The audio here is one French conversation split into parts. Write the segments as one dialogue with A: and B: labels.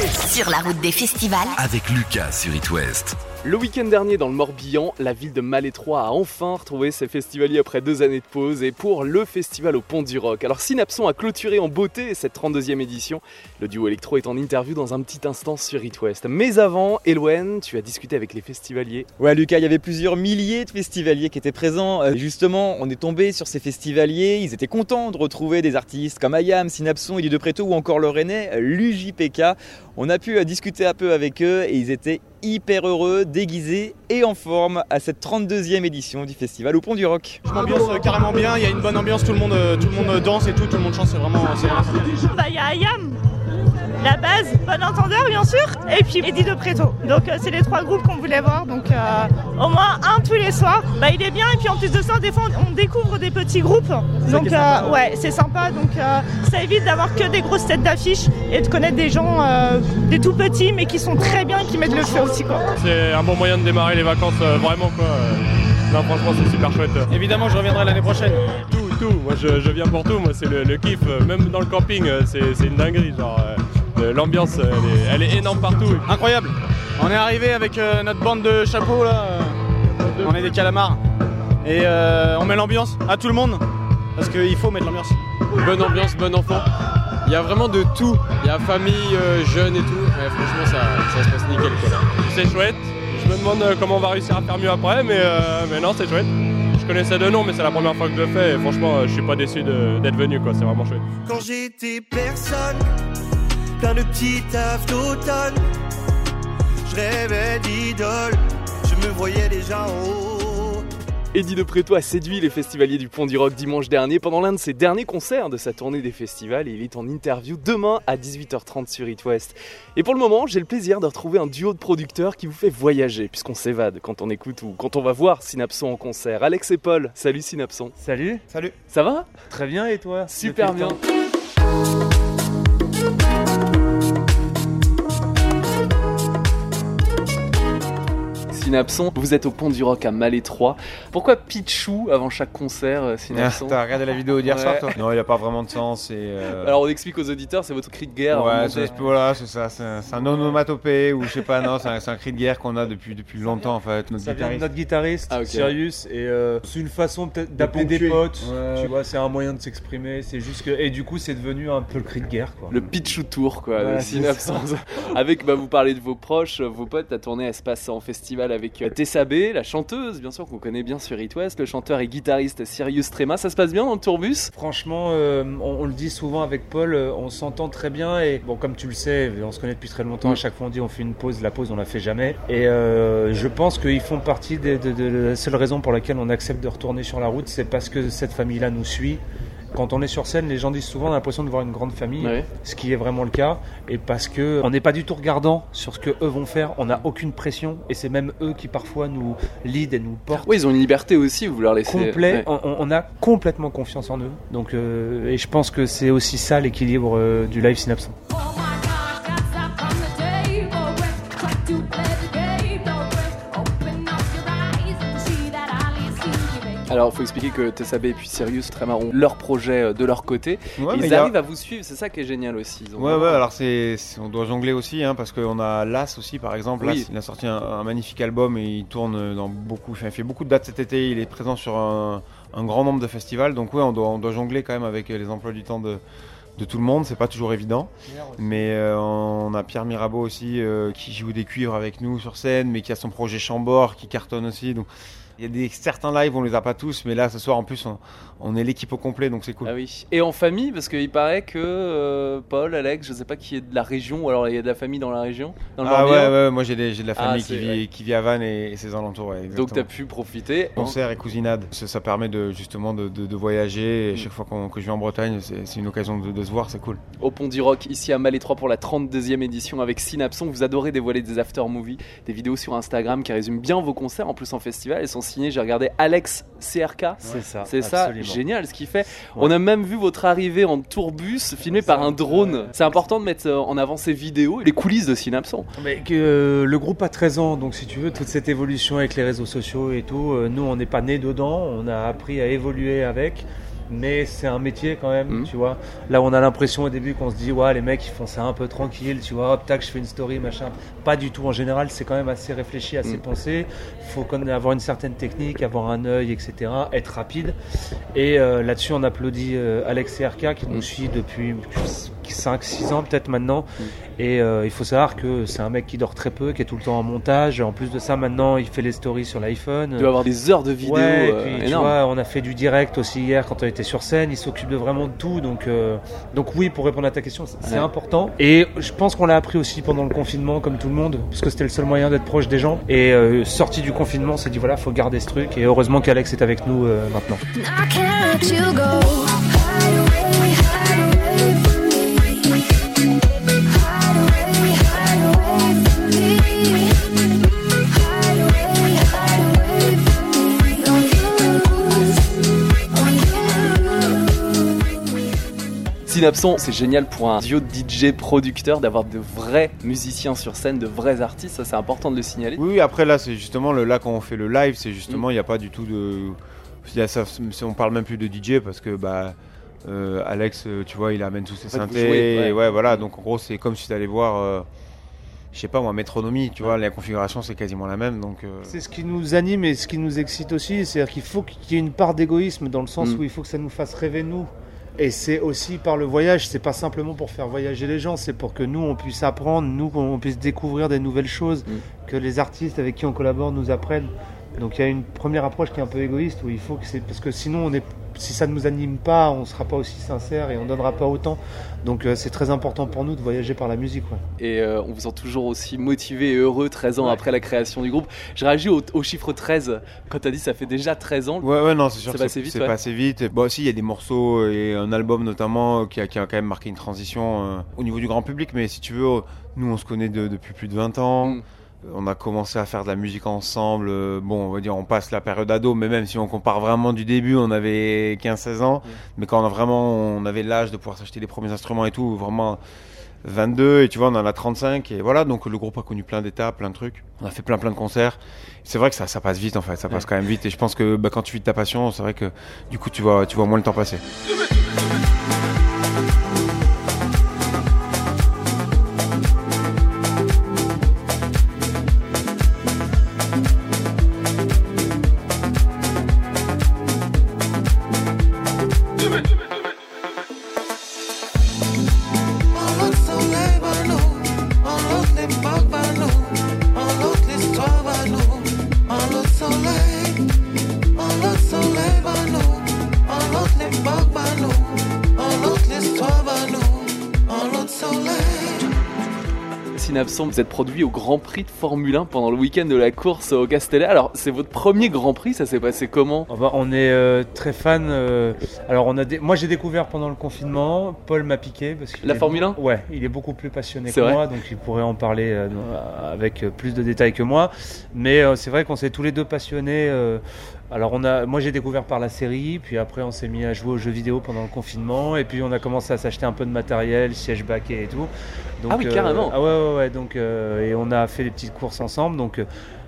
A: Sur la route des festivals.
B: Avec Lucas sur It West.
C: Le week-end dernier, dans le Morbihan, la ville de Malétroit a enfin retrouvé ses festivaliers après deux années de pause et pour le festival au Pont du Rock. Alors Synapson a clôturé en beauté cette 32e édition. Le duo électro est en interview dans un petit instant sur It West. Mais avant, Elouen, tu as discuté avec les festivaliers.
D: Ouais Lucas, il y avait plusieurs milliers de festivaliers qui étaient présents. Euh, Justement, on est tombé sur ces festivaliers. Ils étaient contents de retrouver des artistes comme Ayam, Synapson, Eddie de Preto ou encore le Rennais, l'UJPK. On a pu euh, discuter un peu avec eux et ils étaient hyper heureux, déguisés et en forme à cette 32e édition du festival au Pont du Rock.
E: Je m'ambiance euh, carrément bien, il y a une bonne ambiance, tout le monde, euh, tout le monde danse et tout, tout le monde chante, c'est vraiment, c'est vraiment sympa.
F: Bah, il y a Ayam, la base, bon entendeur bien sûr, et puis Eddie de Preto. Donc euh, c'est les trois groupes qu'on voulait voir, donc euh, au moins un tous les soirs. Bah, il est bien, et puis en plus de ça, des fois on découvre des petits groupes. Donc euh, ouais, c'est sympa, donc euh, ça évite d'avoir que des grosses têtes d'affiche et de connaître des gens, euh, des tout petits, mais qui sont très bien et qui mettent le feu aussi quoi.
G: C'est un bon moyen de démarrer les vacances, euh, vraiment quoi. Non, franchement, c'est super chouette.
E: Évidemment, je reviendrai l'année prochaine.
G: Tout, tout. Moi, je, je viens pour tout. Moi, c'est le, le kiff. Même dans le camping, c'est une dinguerie. Genre, euh, l'ambiance, elle est, elle est énorme partout.
E: Incroyable. On est arrivé avec euh, notre bande de chapeaux là. euh, On est des calamars. Et euh, on met l'ambiance à tout le monde. Parce qu'il faut mettre l'ambiance.
H: Bonne ambiance, bon enfant. Il y a vraiment de tout. Il y a famille, euh, jeunes et tout. Franchement, ça, ça se passe nickel.
G: C'est chouette. Je me demande comment on va réussir à faire mieux après, mais, euh, mais non, c'est chouette. Je connaissais de nom, mais c'est la première fois que je le fais. Et franchement, je suis pas déçu d'être venu. quoi. C'est vraiment chouette.
I: Quand j'étais personne, plein de petits tafs d'automne. Je rêvais d'idole, je me voyais déjà en haut.
C: Eddie de Preto a séduit les festivaliers du Pont du Rock dimanche dernier pendant l'un de ses derniers concerts de sa tournée des festivals et il est en interview demain à 18h30 sur It West. Et pour le moment, j'ai le plaisir de retrouver un duo de producteurs qui vous fait voyager puisqu'on s'évade quand on écoute ou quand on va voir Synapson en concert. Alex et Paul, salut Synapson.
J: Salut,
E: Salut.
C: Ça va?
J: Très bien et toi?
C: Super bien. Synapson, vous êtes au Pont du Rock à Malétroit. Pourquoi Pichou avant chaque concert, euh, Synapson
K: T'as regardé la vidéo d'hier
C: Ouais.
K: soir toi Non, il a pas vraiment de sens et. euh,
C: Alors on explique aux auditeurs, c'est votre cri de guerre.
K: ouais, c'est voilà, c'est ça, c'est un, onomatopée ou je sais pas, non, c'est un, cri de guerre qu'on a depuis depuis longtemps en fait. Notre
J: Ça vient de
K: guitariste.
J: notre guitariste,
C: Ah.
J: Sirius, et euh, c'est une façon peut-être d'appeler des potes.
K: Ouais.
J: Tu vois, c'est un moyen de s'exprimer. C'est juste que et du coup, c'est devenu un peu le cri de guerre, quoi.
C: Le Pichou Tour, quoi,
J: Ouais,
C: Synapson. Avec, bah, vous parlez de vos proches, vos potes. La tournée, elle se passe en festival avec euh, Tessa B, la chanteuse, bien sûr, qu'on connaît bien sur It le chanteur et guitariste Sirius Trema. Ça se passe bien dans le tourbus?
J: Franchement, euh, on, le dit souvent avec Paul, euh, on s'entend très bien et bon, comme tu le sais, on se connaît depuis très longtemps. À chaque fois, on dit on fait une pause. La pause, on la fait jamais. Et euh, je pense qu'ils font partie de la seule raison pour laquelle on accepte de retourner sur la route, c'est parce que cette famille-là nous suit. Quand on est sur scène, les gens disent souvent on a l'impression de voir une grande famille,
C: Ouais.
J: ce qui est vraiment le cas, et parce que on n'est pas du tout regardant sur ce que eux vont faire, on n'a aucune pression, et c'est même eux qui parfois nous lead et nous portent
C: Oui, ils ont une liberté aussi, vous leur laissez.
J: complet.
C: Ouais.
J: On, on- on a complètement confiance en eux. Donc, euh, et je pense que c'est aussi ça l'équilibre euh, du live Synapson.
C: Alors, il faut expliquer que Tessa B et puis Sirius Trema ont leur projet euh, de leur côté.
K: Ouais,
C: ils
K: a-
C: arrivent à vous suivre, c'est ça qui est génial aussi. Ils ont
K: Ouais, ouais, alors c'est, c'est- on doit jongler aussi, hein, parce qu'on a Las aussi, par exemple.
C: Oui.
K: Las, il a sorti un, un magnifique album et il tourne dans beaucoup, enfin, il fait beaucoup de dates cet été. Il est présent sur un, un grand nombre de festivals, donc ouais, on doit, on doit jongler quand même avec les emplois du temps de, de tout le monde. C'est pas toujours évident, mais euh, on a Pierre Mirabeau aussi euh, qui joue des cuivres avec nous sur scène, mais qui a son projet Chambord qui cartonne aussi. Donc il y a des certains lives, on les a pas tous, mais là ce soir en plus on, on est l'équipe au complet, donc c'est cool.
C: Ah oui. Et en famille, parce qu'il paraît que euh, Paul, Alex, je sais pas qui est de la région, ou alors il y a de la famille dans la région. Dans le
K: Ah ouais,
C: Morbihan.
K: ouais, moi j'ai, de la
C: Ah,
K: famille qui, vit, qui vit à Vannes et, et ses alentours. Ouais,
C: Donc tu as pu profiter.
K: Concert et cousinade, ça, ça permet de, justement de, de- de voyager. Et
C: Mm.
K: chaque fois que je vais en Bretagne, c'est, c'est une occasion de, de se voir, c'est cool.
C: au Pont du Rock, ici à Malétroit pour la 32e édition avec Synapson. Vous adorez dévoiler des after-movies, des vidéos sur Instagram qui résument bien vos concerts, en plus en festival. Elles sont j'ai regardé Alex CRK.
J: C'est ça.
C: C'est ça, génial ce qu'il fait. On a même vu votre arrivée en tourbus filmée par un drone. C'est important de mettre euh, en avant ces vidéos et les coulisses de Synapson.
J: Mais que, euh, le groupe a 13 ans, donc si tu veux, toute cette évolution avec les réseaux sociaux et tout, euh, nous on n'est pas nés dedans, on a appris à évoluer avec. Mais c'est un métier quand même,
C: Mhm.
J: tu vois. Là, on a l'impression au début qu'on se dit, ouais, les mecs, ils font ça un peu tranquille, tu vois, hop, tac, je fais une story, machin. Pas du tout. En général, c'est quand même assez réfléchi, assez
C: Mhm.
J: pensé. Faut quand même avoir une certaine technique, avoir un œil, etc. Être rapide. Et euh, là-dessus, on applaudit euh, Alex et RK qui nous
C: Mhm.
J: suit depuis 5-6 ans peut-être maintenant.
C: Mhm.
J: Et euh, il faut savoir que c'est un mec qui dort très peu, qui est tout le temps en montage. En plus de ça, maintenant, il fait les stories sur l'iPhone.
C: Il doit avoir des heures de vidéo
J: Ouais, et
C: euh,
J: puis, tu vois, on a fait du direct aussi hier quand on était sur scène. Il s'occupe de vraiment de tout. Donc, euh, donc oui, pour répondre à ta question, c'est c'est
C: Ouais.
J: important. Et je pense qu'on l'a appris aussi pendant le confinement, comme tout le monde, parce que c'était le seul moyen d'être proche des gens. Et euh, sorti du confinement, on s'est dit voilà, faut garder ce truc. Et heureusement qu'Alex est avec nous euh, maintenant.
C: Synapson, c'est génial pour un duo de DJ producteur d'avoir de vrais musiciens sur scène, de vrais artistes. Ça, c'est important de le signaler.
K: Oui, oui, après là, c'est justement le, là quand on fait le live, c'est justement il n'y a pas du tout de. y a ça- on parle même plus de DJ parce que bah euh, Alex, tu vois, il amène tous ses
C: En fait, vous
K: synthés.
C: jouez, ouais.
K: et ouais, voilà. Donc en gros, c'est comme si tu allais voir. euh, je sais pas moi, métronomie, tu vois, la configuration c'est quasiment la même, donc. euh,
J: C'est ce qui nous anime et ce qui nous excite aussi, c'est-à-dire qu'il faut qu'il y ait une part d'égoïsme dans le sens
C: Mm.
J: où il faut que ça nous fasse rêver nous. Et c'est aussi par le voyage, c'est pas simplement pour faire voyager les gens, c'est pour que nous on puisse apprendre, nous qu'on puisse découvrir des nouvelles choses,
C: Mm.
J: que les artistes avec qui on collabore nous apprennent. Donc il y a une première approche qui est un peu égoïste où il faut que c'est parce que sinon on est si ça ne nous anime pas, on sera pas aussi sincère et on donnera pas autant. Donc euh, c'est très important pour nous de voyager par la musique. ouais.
C: Et euh, on vous sent toujours aussi motivé et heureux 13 ans
J: Ouais.
C: après la création du groupe. Je réagis au, au chiffre 13 quand t'as dit ça fait déjà 13 ans.
K: Ouais, ouais, non, c'est sûr
C: C'est
K: que
C: passé
K: c'est
C: vite,
K: c'est
C: ouais.
K: passé vite. Bon, aussi, il y a des morceaux et un album notamment qui a, qui a quand même marqué une transition euh, au niveau du grand public. Mais si tu veux, nous, on se connaît de- depuis plus de 20 ans.
C: Mm.
K: On a commencé à faire de la musique ensemble. Euh, Bon, on va dire, on passe la période ado, mais même si on compare vraiment du début, on avait 15-16 ans. Mais quand on a vraiment, on avait l'âge de pouvoir s'acheter les premiers instruments et tout, vraiment 22, et tu vois, on en a 35, et voilà. Donc le groupe a connu plein d'étapes, plein de trucs. On a fait plein plein de concerts. C'est vrai que ça, ça passe vite en fait, ça passe quand même vite. Et je pense que bah, quand tu vis de ta passion, c'est vrai que du coup, tu vois, tu vois moins le temps passer.
C: Synapson, vous êtes produit au Grand Prix de Formule 1 pendant le week-end de la course au Castellet. Alors, c'est votre premier Grand Prix, ça s'est passé comment
J: Oh bah, on est euh, très fan. euh, alors on a des- moi j'ai découvert pendant le confinement. Paul m'a piqué parce
C: La Formule 1
J: Ouais, il est beaucoup plus passionné que moi, donc il pourrait en parler euh, avec euh, plus de détails que moi. Mais c'est vrai qu'on s'est tous les deux passionnés. Euh, alors on a, moi j'ai découvert par la série, puis après on s'est mis à jouer aux jeux vidéo pendant le confinement, et puis on a commencé à s'acheter un peu de matériel, siège baquet et tout. Donc,
C: Ah oui, carrément.
J: Ah ouais, ouais, ouais. Donc euh, et on a fait des petites courses ensemble. Donc euh,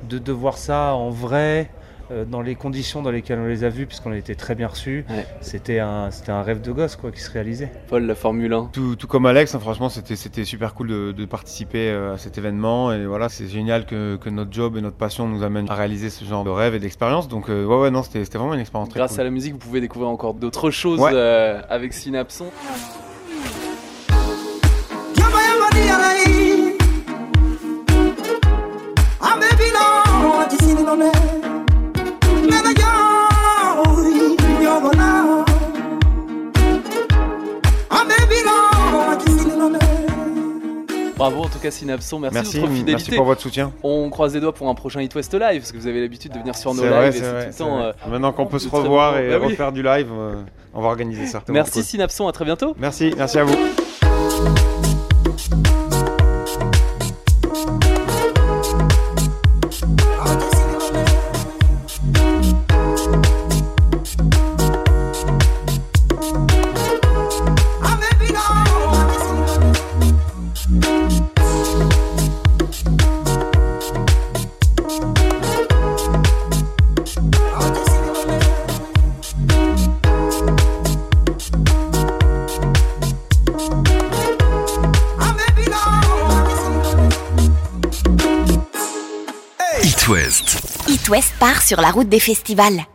J: de, de voir ça en vrai. Euh, Dans les conditions dans lesquelles on les a vus, puisqu'on a été très bien reçus,
C: Ouais.
J: c'était un, c'était un rêve de gosse quoi, qui se réalisait.
C: Paul, la Formule 1.
K: Tout, tout comme Alex, hein, franchement, c'était c'était super cool de, de participer euh, à cet événement. Et voilà, c'est génial que, que notre job et notre passion nous amènent à réaliser ce genre de rêve et d'expérience. Donc, euh, ouais, ouais, non, c'était c'était vraiment une expérience très
C: Grâce
K: cool.
C: à la musique, vous pouvez découvrir encore d'autres choses
K: Ouais.
C: euh, avec Synapson. Bravo en tout cas Synapson, merci,
K: Merci,
C: de votre fidélité.
K: merci pour votre soutien.
C: On croise les doigts pour un prochain Hit West Live parce que vous avez l'habitude de venir sur nos lives
K: vrai,
C: et
K: c'est
C: c'est
K: vrai,
C: tout le
K: c'est
C: temps.
K: vrai.
C: euh,
K: Maintenant qu'on peut se revoir et.
C: Bah oui.
K: refaire du live, euh, on va organiser ça.
C: Merci
K: cool.
C: Synapson, à très bientôt.
K: Merci, merci à vous.
A: West part sur la route des festivals.